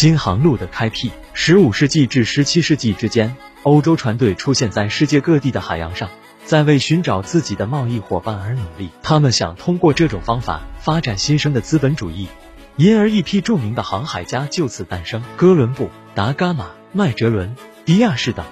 新航路的开辟。十五世纪至十七世纪之间，欧洲船队出现在世界各地的海洋上，在为寻找自己的贸易伙伴而努力。他们想通过这种方法发展新生的资本主义，因而一批著名的航海家就此诞生：哥伦布、达伽马、麦哲伦、迪亚士等。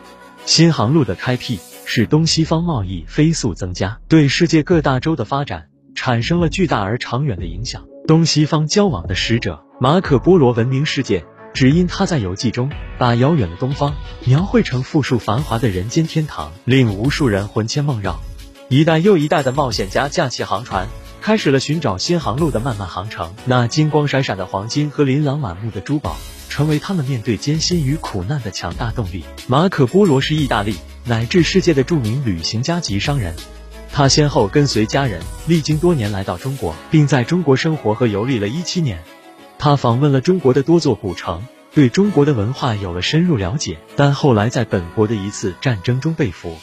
新航路的开辟使东西方贸易飞速增加，对世界各大洲的发展产生了巨大而长远的影响。东西方交往的使者马可·波罗闻名世界。只因他在游记中把遥远的东方描绘成富庶繁华的人间天堂，令无数人魂牵梦绕。一代又一代的冒险家架起航船，开始了寻找新航路的漫漫航程。那金光闪闪的黄金和琳琅满目的珠宝，成为他们面对艰辛与苦难的强大动力。马可·波罗是意大利乃至世界的著名旅行家及商人，他先后跟随家人历经多年来到中国，并在中国生活和游历了一七年。他访问了中国的多座古城，对中国的文化有了深入了解。但后来在本国的一次战争中被俘，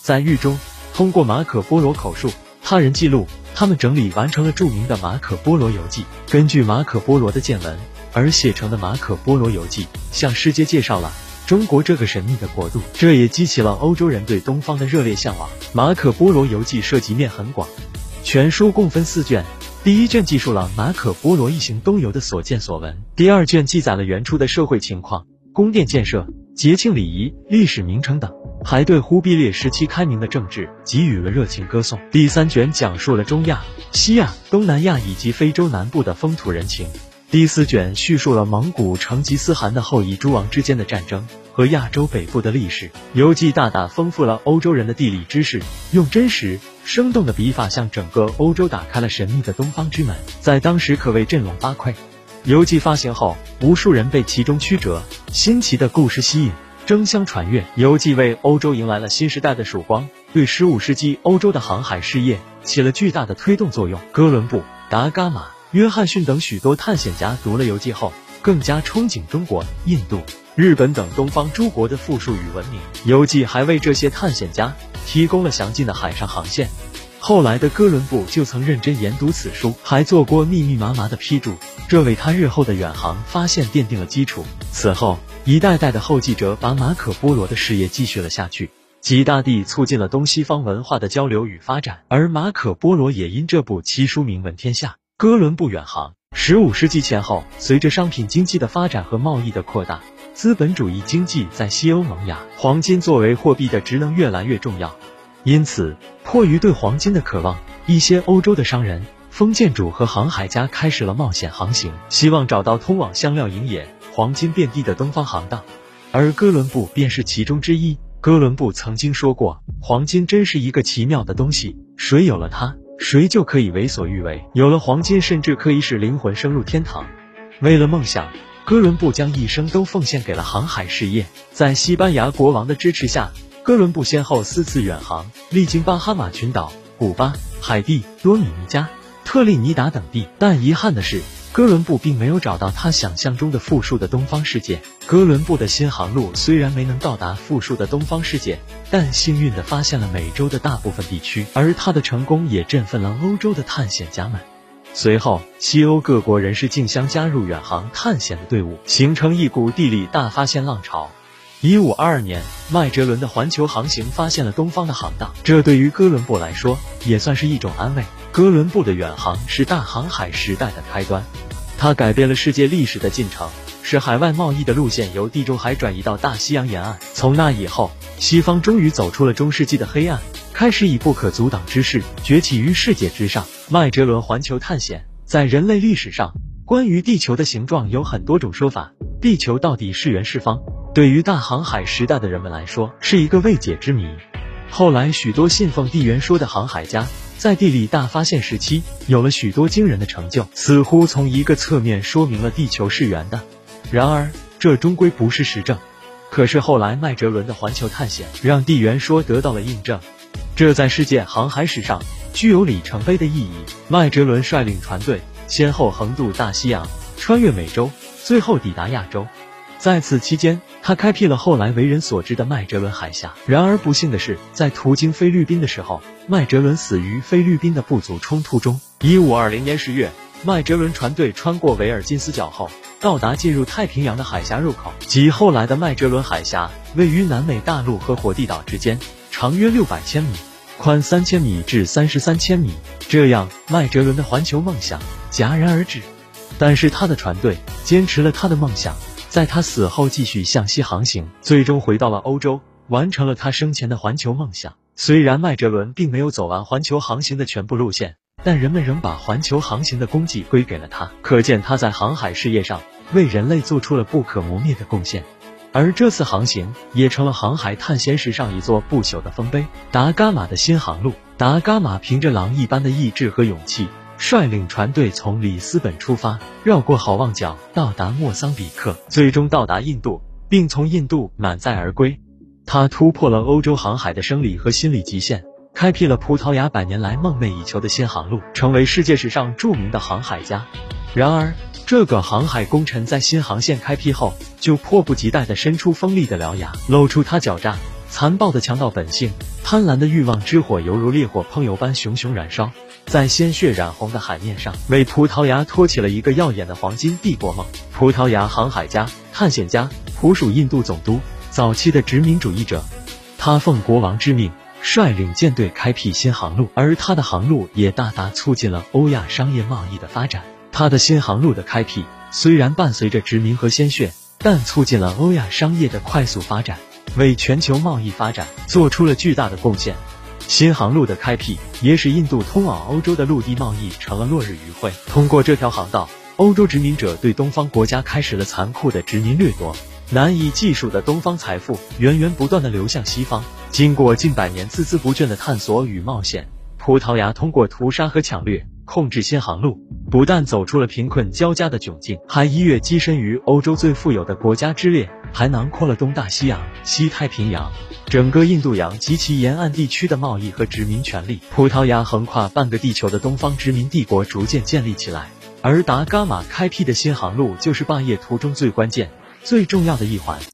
在狱中，通过马可·波罗口述、他人记录，他们整理完成了著名的《马可·波罗游记》。根据马可·波罗的见闻而写成的《马可·波罗游记》，向世界介绍了中国这个神秘的国度，这也激起了欧洲人对东方的热烈向往。《马可·波罗游记》涉及面很广，全书共分四卷。第一卷记述了马可·波罗一行东游的所见所闻，第二卷记载了原初的社会情况、宫殿建设、节庆礼仪、历史名称等，还对忽必烈时期开明的政治给予了热情歌颂。第三卷讲述了中亚、西亚、东南亚以及非洲南部的风土人情。第四卷叙述了蒙古成吉思汗的后裔诸王之间的战争。和亚洲北部的历史游记大大丰富了欧洲人的地理知识，用真实生动的笔法向整个欧洲打开了神秘的东方之门，在当时可谓振聋发聩。游记发行后，无数人被其中曲折新奇的故事吸引，争相传阅。游记为欧洲迎来了新时代的曙光，对十五世纪欧洲的航海事业起了巨大的推动作用。哥伦布、达伽马、约翰逊等许多探险家读了游记后，更加憧憬中国、印度。日本等东方诸国的富庶与文明，游记还为这些探险家提供了详尽的海上航线。后来的哥伦布就曾认真研读此书，还做过密密麻麻的批注，这为他日后的远航发现奠定了基础。此后，一代代的后继者把马可·波罗的事业继续了下去，极大地促进了东西方文化的交流与发展。而马可·波罗也因这部奇书名闻天下。哥伦布远航，十五世纪前后，随着商品经济的发展和贸易的扩大。资本主义经济在西欧萌芽，黄金作为货币的职能越来越重要。因此，迫于对黄金的渴望，一些欧洲的商人、封建主和航海家开始了冒险航行，希望找到通往香料营野、黄金遍地的东方航道。而哥伦布便是其中之一。哥伦布曾经说过：“黄金真是一个奇妙的东西，谁有了它，谁就可以为所欲为。有了黄金，甚至可以使灵魂升入天堂。”为了梦想。哥伦布将一生都奉献给了航海事业，在西班牙国王的支持下，哥伦布先后四次远航，历经巴哈马群岛、古巴、海地、多米尼加、特立尼达等地。但遗憾的是，哥伦布并没有找到他想象中的富庶的东方世界。哥伦布的新航路虽然没能到达富庶的东方世界，但幸运地发现了美洲的大部分地区，而他的成功也振奋了欧洲的探险家们。随后，西欧各国人士竞相加入远航探险的队伍，形成一股地理大发现浪潮。一五二二年，麦哲伦的环球航行发现了东方的航道，这对于哥伦布来说也算是一种安慰。哥伦布的远航是大航海时代的开端，他改变了世界历史的进程，使海外贸易的路线由地中海转移到大西洋沿岸。从那以后，西方终于走出了中世纪的黑暗。开始以不可阻挡之势崛起于世界之上。麦哲伦环球探险，在人类历史上，关于地球的形状有很多种说法。地球到底是圆是方？对于大航海时代的人们来说，是一个未解之谜。后来，许多信奉地缘说的航海家，在地理大发现时期，有了许多惊人的成就，似乎从一个侧面说明了地球是圆的。然而，这终归不是实证。可是后来，麦哲伦的环球探险，让地缘说得到了印证。这在世界航海史上具有里程碑的意义。麦哲伦率领船队先后横渡大西洋，穿越美洲，最后抵达亚洲。在此期间，他开辟了后来为人所知的麦哲伦海峡。然而不幸的是，在途经菲律宾的时候，麦哲伦死于菲律宾的部族冲突中。一五二零年十月，麦哲伦船队穿过维尔金斯角后，到达进入太平洋的海峡入口，即后来的麦哲伦海峡，位于南美大陆和火地岛之间，长约六百千米，宽三千米至三十三千米。这样，麦哲伦的环球梦想戛然而止。但是他的船队坚持了他的梦想，在他死后继续向西航行，最终回到了欧洲，完成了他生前的环球梦想。虽然麦哲伦并没有走完环球航行的全部路线。但人们仍把环球航行的功绩归给了他，可见他在航海事业上为人类做出了不可磨灭的贡献。而这次航行也成了航海探险史上一座不朽的丰碑——达伽马的新航路。达伽马凭着狼一般的意志和勇气，率领船队从里斯本出发，绕过好望角，到达莫桑比克，最终到达印度，并从印度满载而归。他突破了欧洲航海的生理和心理极限。开辟了葡萄牙百年来梦寐以求的新航路，成为世界史上著名的航海家。然而，这个航海功臣在新航线开辟后，就迫不及待地伸出锋利的獠牙，露出他狡诈、残暴的强盗本性。贪婪的欲望之火犹如烈火烹油般熊熊燃烧，在鲜血染红的海面上，为葡萄牙托起了一个耀眼的黄金帝国梦。葡萄牙航海家、探险家，普属印度总督，早期的殖民主义者，他奉国王之命。率领舰队开辟新航路，而他的航路也大大促进了欧亚商业贸易的发展。他的新航路的开辟虽然伴随着殖民和鲜血，但促进了欧亚商业的快速发展，为全球贸易发展做出了巨大的贡献。新航路的开辟也使印度通往欧洲的陆地贸易成了落日余晖。通过这条航道，欧洲殖民者对东方国家开始了残酷的殖民掠夺。难以计数的东方财富源源不断的流向西方。经过近百年孜孜不倦的探索与冒险，葡萄牙通过屠杀和抢掠控制新航路，不但走出了贫困交加的窘境，还一跃跻身于欧洲最富有的国家之列，还囊括了东大西洋、西太平洋、整个印度洋及其沿岸地区的贸易和殖民权利。葡萄牙横跨半个地球的东方殖民帝国逐渐建立起来，而达伽马开辟的新航路就是霸业途中最关键。最重要的一环。